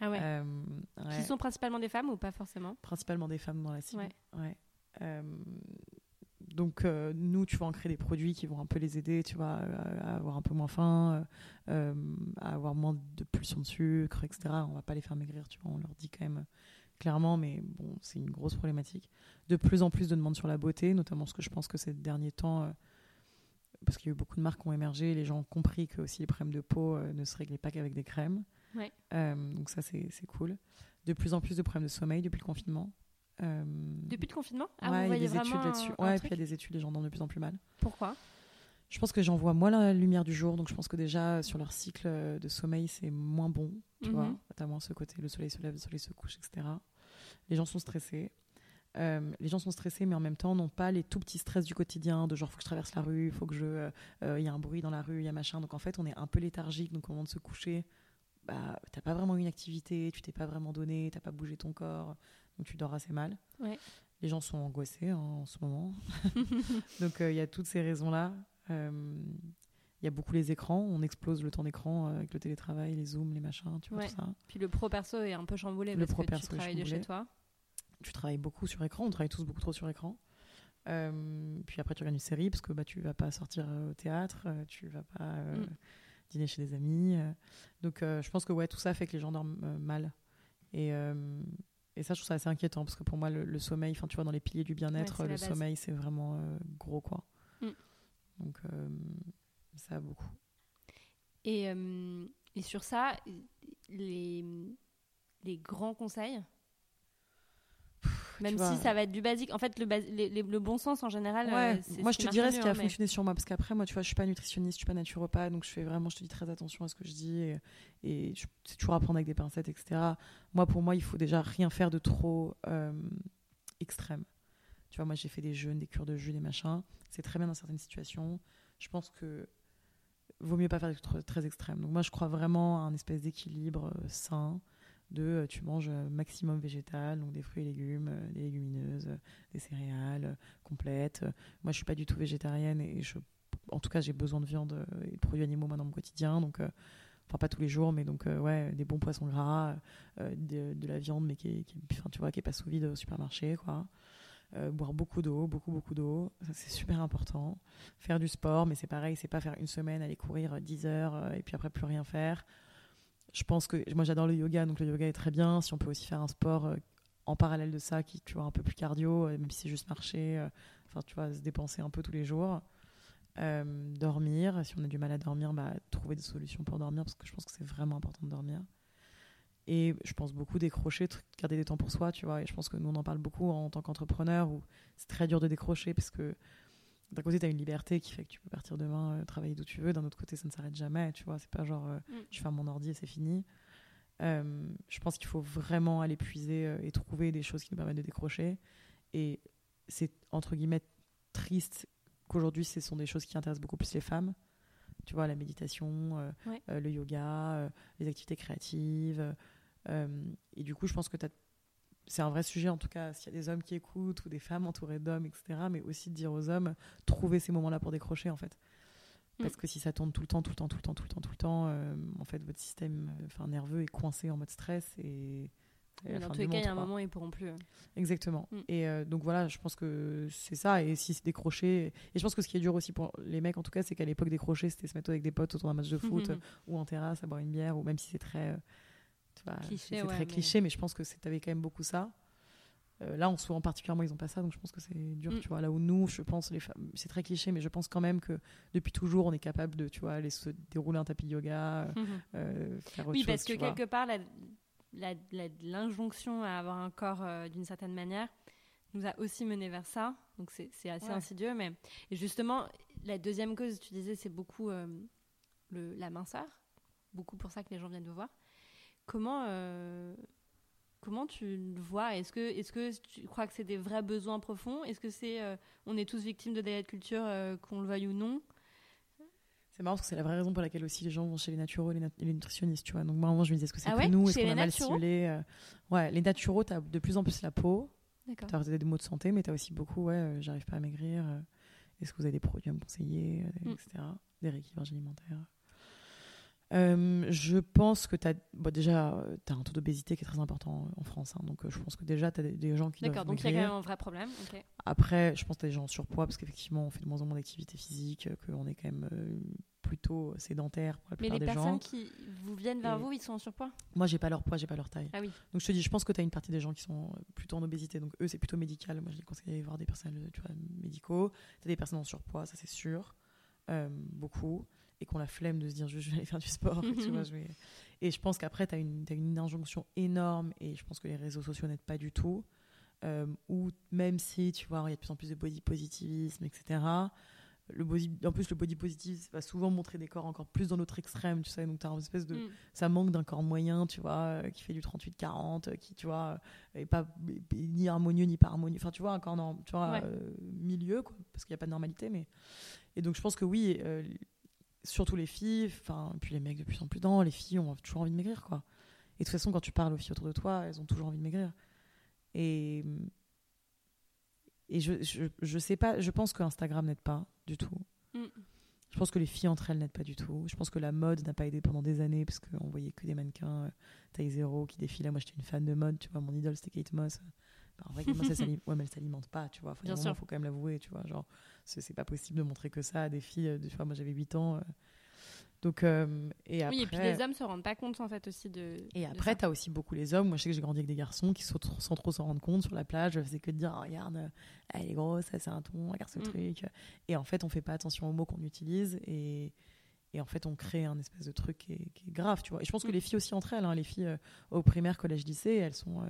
Speaker 1: Ah euh, ouais. Qui sont principalement des femmes ou pas forcément?
Speaker 2: Principalement des femmes dans la cible. Ouais. Euh, donc euh, nous, tu vois, on crée des produits qui vont un peu les aider, tu vois, à, avoir un peu moins faim, à avoir moins de pulsions de sucre, etc. On va pas les faire maigrir, tu vois. On leur dit quand même clairement, mais bon, c'est une grosse problématique. De plus en plus de demandes sur la beauté, notamment ce que je pense que ces derniers temps, euh, parce qu'il y a eu beaucoup de marques qui ont émergé, les gens ont compris que aussi les problèmes de peau euh, ne se réglaient pas qu'avec des crèmes.
Speaker 1: Ouais.
Speaker 2: Euh, donc ça, c'est c'est cool. De plus en plus de problèmes de sommeil depuis le confinement. Euh,
Speaker 1: Depuis le confinement? Ah,
Speaker 2: ouais, il y a des études là-dessus. Ouais, puis il y a des études, les gens dorment de plus en plus mal.
Speaker 1: Pourquoi?
Speaker 2: Je pense que gens voient moins la lumière du jour, donc je pense que déjà sur leur cycle euh, de sommeil, c'est moins bon. Tu
Speaker 1: Mhm.
Speaker 2: vois, t'as moins ce côté, le soleil se lève, le soleil se couche, etc. Les gens sont stressés. Euh, les gens sont stressés, mais en même temps n'ont pas les tout petits stress du quotidien, de genre faut que je traverse la rue, faut que je, euh, il y a un bruit dans la rue, il y a machin. Donc en fait, on est un peu léthargique. Donc au moment de se coucher, bah t'as pas vraiment une activité, tu t'es pas vraiment donné, t'as pas bougé ton corps, donc tu dors assez mal.
Speaker 1: Ouais.
Speaker 2: Les gens sont angoissés hein, en ce moment. donc euh, il y a toutes ces raisons-là. Euh, Il y a beaucoup les écrans, on explose le temps d'écran euh, avec le télétravail, les zooms, les machins, tu vois
Speaker 1: Ouais.
Speaker 2: tout ça.
Speaker 1: Puis le pro perso est un peu chamboulé
Speaker 2: Le
Speaker 1: parce
Speaker 2: pro
Speaker 1: que tu
Speaker 2: perso est
Speaker 1: travailles de chez toi.
Speaker 2: tu travailles beaucoup sur écran, on travaille tous beaucoup trop sur écran. Euh, puis après, tu regardes une série parce que bah, tu vas pas sortir au théâtre, tu vas pas euh,
Speaker 1: Mm.
Speaker 2: dîner chez des amis. donc, euh, je pense que ouais, tout ça fait que les gens dorment mal. Et, et ça, je trouve ça assez inquiétant parce que pour moi, le, le sommeil, enfin, tu vois, dans les piliers du bien-être,
Speaker 1: Ouais,
Speaker 2: le sommeil, c'est vraiment euh, gros, quoi.
Speaker 1: Mm.
Speaker 2: Donc, euh, ça a beaucoup.
Speaker 1: Et, euh, et sur ça, les, les grands conseils, même si
Speaker 2: vois,
Speaker 1: ça va être du basique, en fait, le, bas- les- les- le bon sens en général,
Speaker 2: Ouais,
Speaker 1: euh,
Speaker 2: moi je te dirais ce qui a
Speaker 1: hein, mais-
Speaker 2: fonctionné sur moi parce qu'après moi tu vois je suis pas nutritionniste, je suis pas naturopathe donc je fais vraiment je te dis très attention à ce que je dis et, c'est toujours à prendre avec des pincettes etc. Moi pour moi il faut déjà rien faire de trop euh, extrême. Tu vois moi j'ai fait des jeûnes, des cures de jus, des machins, c'est très bien dans certaines situations. Je pense que vaut mieux pas faire des trucs très extrêmes. Donc moi je crois vraiment à un espèce d'équilibre euh, sain de euh, tu manges euh, maximum végétal, donc des fruits et légumes, euh, des légumineuses, des céréales complètes. Moi, je suis pas du tout végétarienne et en tout cas, j'ai besoin de viande et de produits animaux moi, dans mon quotidien. Donc, enfin, pas tous les jours, mais donc, ouais, des bons poissons gras, de, la viande, mais qui est, qui est- tu vois, qui est pas sous vide au supermarché, quoi. Boire beaucoup d'eau, beaucoup, beaucoup d'eau. C'est super important. Faire du sport, mais c'est pareil, c'est pas faire une semaine, aller courir euh, 10 heures et puis après plus rien faire. Je pense que moi j'adore le yoga, donc le yoga est très bien. Si on peut aussi faire un sport euh, en parallèle de ça, qui tu vois un peu plus cardio, euh, même si c'est juste marcher, euh, enfin tu vois se dépenser un peu tous les jours. Dormir, si on a du mal à dormir, bah, trouver des solutions pour dormir parce que je pense que c'est vraiment important de dormir. Et je pense beaucoup décrocher, garder des temps pour soi, tu vois. Et je pense que nous on en parle beaucoup en tant qu'entrepreneur où c'est très dur de décrocher parce que d'un côté tu as une liberté qui fait que tu peux partir demain euh, travailler d'où tu veux, d'un autre côté ça ne s'arrête jamais, tu vois. C'est pas genre euh,
Speaker 1: Mm.
Speaker 2: je ferme mon ordi et c'est fini. Euh, je pense qu'il faut vraiment aller puiser euh, et trouver des choses qui nous permettent de décrocher. Et c'est entre guillemets triste qu'aujourd'hui ce sont des choses qui intéressent beaucoup plus les femmes. Tu vois, la méditation,
Speaker 1: Ouais.
Speaker 2: le yoga, les activités créatives. et du coup, je pense que t'as- c'est un vrai sujet, en tout cas, s'il y a des hommes qui écoutent ou des femmes entourées d'hommes, etc. Mais aussi de dire aux hommes, trouver ces moments-là pour décrocher, en fait. Parce
Speaker 1: Mm.
Speaker 2: que si ça tourne tout le temps, tout le temps, tout le temps, tout le temps, tout le temps, euh, en fait, votre système euh, enfin, nerveux est coincé en mode stress et. la
Speaker 1: Dans tous les cas, il y a un moment, ils pourront plus. euh.
Speaker 2: Exactement.
Speaker 1: Mm.
Speaker 2: Et euh, donc voilà, je pense que c'est ça. Et si c'est décroché. Et je pense que ce qui est dur aussi pour les mecs, en tout cas, c'est qu'à l'époque, décrocher, c'était se mettre avec des potes autour d'un match de foot ou en terrasse à boire une bière, ou même si c'est très. euh, c'est
Speaker 1: ouais,
Speaker 2: très
Speaker 1: mais-
Speaker 2: cliché, mais je pense que t'avais quand même beaucoup ça. Euh, là, en soi, particulièrement, ils ont pas ça, donc je pense que c'est dur,
Speaker 1: Mm.
Speaker 2: tu vois. Là où nous, je pense, les femmes, c'est très cliché, mais je pense quand même que depuis toujours, on est capable de, tu vois, aller se dérouler un tapis de yoga, euh, euh, faire autre
Speaker 1: Oui,
Speaker 2: chose.
Speaker 1: parce que
Speaker 2: vois.
Speaker 1: quelque part, l'injonction à avoir un corps euh, d'une certaine manière nous a aussi mené vers ça. Donc c'est assez
Speaker 2: Ouais.
Speaker 1: insidieux. Mais et justement, la deuxième cause, tu disais, c'est beaucoup le, la minceur. Beaucoup pour ça que les gens viennent te voir. Comment, euh, comment tu le vois? Est-ce que, est que tu crois que c'est des vrais besoins profonds? Est-ce que c'est euh, on est tous victimes de diet culture, euh, qu'on le veuille ou non?
Speaker 2: C'est marrant parce que c'est la vraie raison pour laquelle aussi les gens vont chez les naturaux et les, nat- et les nutritionnistes, tu vois. Donc moi, moment, je me disais, est-ce que c'est
Speaker 1: Ah ouais?
Speaker 2: nous? Est-ce qu'on a mal stimulé Ouais, les naturaux, t'as de plus en plus la peau.
Speaker 1: D'accord.
Speaker 2: T'as des maux de santé, mais t'as aussi beaucoup, ouais, j'arrive pas à maigrir. est-ce que vous avez des produits à me conseiller,
Speaker 1: Mm.
Speaker 2: etc. Des rééquilibrages alimentaires. Euh, je pense que tu as bon, déjà as un taux d'obésité qui est très important en France. hein, donc euh, je pense que déjà tu as des, des gens qui
Speaker 1: D'accord, donc il y a quand même un vrai problème.
Speaker 2: Après, je pense que tu as des gens en surpoids parce qu'effectivement, on fait de moins en moins d'activité physique, euh, qu'on est quand même euh, plutôt sédentaire pour la
Speaker 1: Mais
Speaker 2: plupart
Speaker 1: les
Speaker 2: des
Speaker 1: personnes
Speaker 2: gens.
Speaker 1: qui vous viennent vers
Speaker 2: Et-
Speaker 1: vous, ils sont en surpoids?
Speaker 2: Moi, j'ai pas leur poids, j'ai pas leur taille.
Speaker 1: Ah oui.
Speaker 2: Donc je te dis, je pense que tu as une partie des gens qui sont plutôt en obésité. Donc eux, c'est plutôt médical. Moi, je les conseille d'aller voir des tu vois, médicaux. Tu as des personnes en surpoids, ça c'est sûr. Euh, beaucoup. Et qui ont la flemme de se dire, je je vais aller faire du sport. tu vois, je vais... Et je pense qu'après, tu as une, t'as une injonction énorme. Et je pense que les réseaux sociaux n'aident pas du tout. Euh, ou même si, tu vois, il y a de plus en plus de body positivisme, etc. Le body, en plus, le body positive va souvent montrer des corps encore plus dans l'autre extrême, tu sais. Donc, tu as une espèce de,
Speaker 1: Mm.
Speaker 2: ça manque d'un corps moyen, tu vois, euh, qui fait du 38-40, euh, qui, tu vois, est pas est ni harmonieux ni pas harmonieux. Enfin, tu vois, un corps norm- tu vois,
Speaker 1: Ouais.
Speaker 2: euh, milieu, quoi, parce qu'il n'y a pas de normalité. Mais... Et donc, je pense que oui, euh, surtout les filles, enfin, puis les mecs de plus en plus dans, les filles ont toujours envie de maigrir, quoi. Et de toute façon, quand tu parles aux filles autour de toi, elles ont toujours envie de maigrir. Et, et je, je, je sais pas, je pense que Instagram n'aide pas du tout.
Speaker 1: Mm.
Speaker 2: Je pense que les filles entre elles n'aident pas du tout. Je pense que la mode n'a pas aidé pendant des années parce qu'on voyait que des mannequins euh, taille zéro qui défilaient. Moi, j'étais une fan de mode, tu vois. Mon idole, c'était Kate Moss. En vrai, Moss, elle s'alimente ouais, mais elle s'alimente pas, tu vois.
Speaker 1: Bien sûr.
Speaker 2: faut quand même l'avouer, tu vois. Genre, c'est pas possible de montrer que ça à des filles. euh, de- Tu vois, moi, j'avais 8 ans. euh. Donc, euh, et après.
Speaker 1: Oui, et puis les hommes se rendent pas compte en fait aussi de.
Speaker 2: Et après,
Speaker 1: ça.
Speaker 2: tu as aussi beaucoup les hommes. Moi, je sais que j'ai grandi avec des garçons qui, sont trop- sans trop s'en rendre compte, sur la plage, faisaient que de dire Ah, Regarde, elle est grosse, ça c'est un ton, regarde ce
Speaker 1: Mm.
Speaker 2: truc. Et en fait, on fait pas attention aux mots qu'on utilise. Et, et en fait, on crée un espèce de truc qui est, qui est grave, tu vois. Et je pense que
Speaker 1: Mm.
Speaker 2: les filles aussi entre elles, hein, les filles euh, au primaire, collège, lycée, elles sont euh,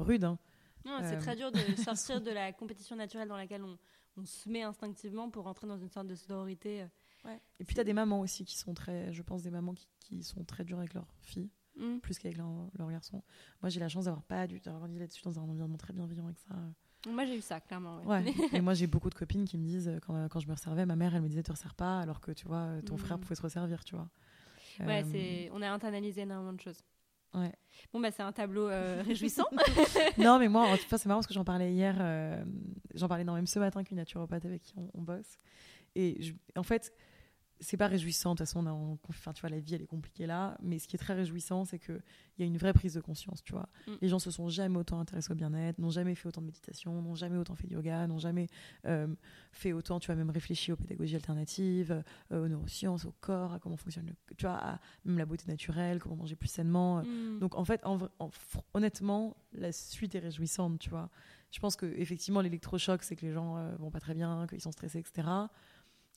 Speaker 2: rudes. hein.
Speaker 1: Non, c'est
Speaker 2: Euh,
Speaker 1: très dur de sortir de la compétition naturelle dans laquelle on, on se met instinctivement pour rentrer dans une sorte de sororité. euh.
Speaker 2: Et puis, tu as des mamans aussi qui sont très, je pense, des mamans qui, qui sont très dures avec leurs filles,
Speaker 1: Mm.
Speaker 2: plus qu'avec leurs leurs garçons. Moi, j'ai la chance d'avoir pas dû d'avoir grandi là-dessus dans un environnement très bienveillant avec ça.
Speaker 1: Moi, j'ai eu ça, clairement. ouais.
Speaker 2: Ouais. et moi, j'ai beaucoup de copines qui me disent, euh, quand, quand je me resservais, ma mère, elle me disait, te resserre pas, alors que tu vois, euh, ton
Speaker 1: Mhm.
Speaker 2: frère pouvait se resservir, tu vois.
Speaker 1: Ouais,
Speaker 2: Euh,
Speaker 1: c'est... on a internalisé énormément de choses.
Speaker 2: Ouais.
Speaker 1: Bon, bah, c'est un tableau euh, réjouissant.
Speaker 2: non, mais moi, en tout cas, c'est marrant parce que j'en parlais hier, euh, j'en parlais non, même ce matin qu'une naturopathe avec qui on, on bosse. Et je- en fait, c'est pas réjouissant. De toute façon, on enfin, tu vois, la vie, elle est compliquée là. Mais ce qui est très réjouissant, c'est qu'il y a une vraie prise de conscience, tu vois.
Speaker 1: Mm.
Speaker 2: Les gens se sont jamais autant intéressés au bien-être, n'ont jamais fait autant de méditation, n'ont jamais autant fait de yoga, n'ont jamais euh, fait autant, tu vois, même réfléchi aux pédagogies alternatives, euh, aux neurosciences, au corps, à comment fonctionne le, tu vois, à même la beauté naturelle, comment manger plus sainement.
Speaker 1: Mm.
Speaker 2: Donc en fait, en en honnêtement, la suite est réjouissante, tu vois. Je pense que effectivement l'électrochoc, c'est que les gens euh, vont pas très bien, qu'ils sont stressés, etc.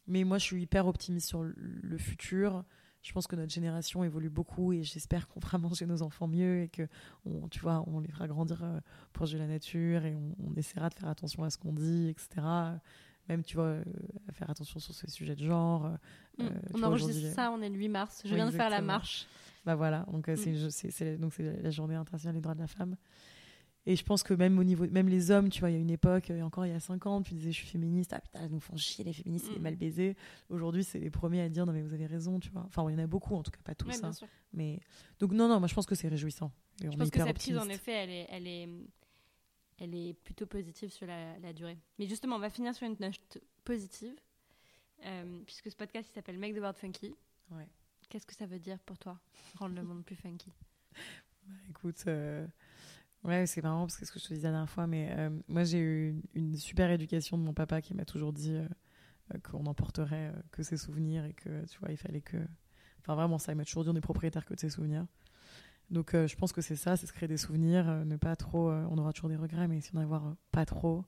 Speaker 2: Mais moi, je suis hyper optimiste sur le- futur. Je pense que notre génération évolue beaucoup et j'espère qu'on fera manger nos enfants mieux et que, on, tu vois, on les fera grandir euh, proche de la nature et on, on essaiera de faire attention à ce qu'on dit, etc. Même, tu vois, euh, faire attention sur ces sujets de genre. euh,
Speaker 1: Mm.
Speaker 2: euh,
Speaker 1: on enregistre ça, on est le 8 mars. Je viens de faire la marche.
Speaker 2: bah voilà, donc
Speaker 1: Mm.
Speaker 2: c'est donc c'est la journée internationale des droits de la femme. Et je pense que même au niveau, même les hommes, tu vois, il y a une époque, euh, encore il y a 5 ans, tu disais je suis féministe, ah putain, elles nous font chier les féministes, c'est des
Speaker 1: Mm.
Speaker 2: mal baisés. Aujourd'hui, c'est les premiers à dire non mais vous avez raison, tu vois. Enfin, il y en a beaucoup, en tout cas pas tous.
Speaker 1: Ouais,
Speaker 2: hein. Mais donc non non, moi je pense que c'est réjouissant. Et on
Speaker 1: Je
Speaker 2: est
Speaker 1: pense que cette prise, en effet, elle est, elle est, elle est plutôt positive sur la, la durée. Mais justement, on va finir sur une note positive, euh, puisque ce podcast il s'appelle Make the World Funky.
Speaker 2: Ouais.
Speaker 1: Qu'est-ce que ça veut dire pour toi, rendre le monde plus funky?
Speaker 2: Bah, écoute, euh, ouais, c'est marrant parce que ce que je te disais la dernière fois, mais euh, moi j'ai eu une, super éducation de mon papa qui m'a toujours dit euh, euh, qu'on n'emporterait euh, que ses souvenirs et que tu vois, il fallait que. Enfin, vraiment, ça, il m'a toujours dit on est propriétaire que de ses souvenirs. Donc, je pense que c'est ça, c'est se créer des souvenirs, ne pas trop. on aura toujours des regrets, mais si on en avoir pas trop.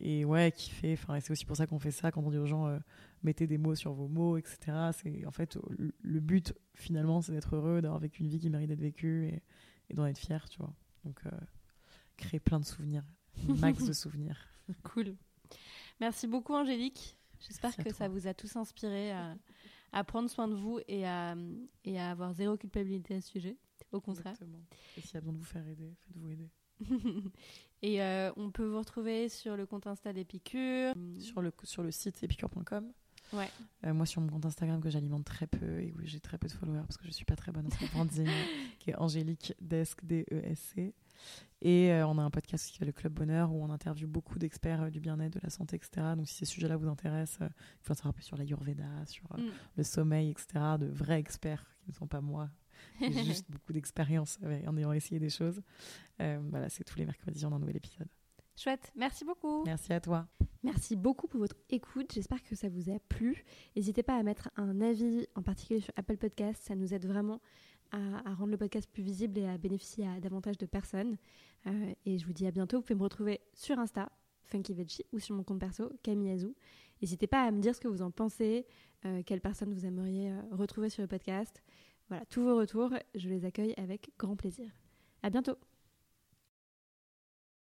Speaker 2: Et ouais, kiffer. Enfin, c'est aussi pour ça qu'on fait ça quand on dit aux gens mettez des mots sur vos mots, etc. C'est en fait le, but finalement, c'est d'être heureux, d'avoir vécu une vie qui mérite d'être vécue et d'en être fier, tu vois. Donc, euh, créer plein de souvenirs, max de souvenirs.
Speaker 1: Cool. Merci beaucoup, Angélique. J'espère que ça vous a tous inspiré à, à prendre soin de vous et à, et à avoir zéro culpabilité à ce sujet. Au contraire.
Speaker 2: Exactement. Et s'il y a besoin de vous faire aider, faites-vous aider.
Speaker 1: et euh, on peut vous retrouver sur le compte Insta d'Épicure.
Speaker 2: Sur le, sur le site epicure.com.
Speaker 1: Ouais.
Speaker 2: Euh, moi, sur mon compte Instagram que j'alimente très peu et où j'ai très peu de followers parce que je suis pas très bonne en branding, qui est Angélique Desk, D-E-S-C. Et euh, on a un podcast qui s'appelle le Club Bonheur où on interviewe beaucoup d'experts euh, du bien-être, de la santé, etc. Donc si ces sujets-là vous intéressent, il faut en savoir peu sur l'Ayurveda, sur euh,
Speaker 1: Mm.
Speaker 2: le sommeil, etc. De vrais experts qui ne sont pas moi. J'ai juste beaucoup d'expérience en ayant essayé des choses. Voilà, c'est tous les mercredis, on a un nouvel épisode.
Speaker 1: Chouette, merci beaucoup.
Speaker 2: Merci à toi.
Speaker 1: Merci beaucoup pour votre écoute. J'espère que ça vous a plu. N'hésitez pas à mettre un avis, en particulier sur Apple Podcast. Ça nous aide vraiment à, à rendre le podcast plus visible et à bénéficier à davantage de personnes. Euh, et je vous dis à bientôt. Vous pouvez me retrouver sur Insta, Funky Veggie, ou sur mon compte perso, Camille Azou. N'hésitez pas à me dire ce que vous en pensez, euh, quelles personnes vous aimeriez euh, retrouver sur le podcast. Voilà, tous vos retours, je les accueille avec grand plaisir. À bientôt.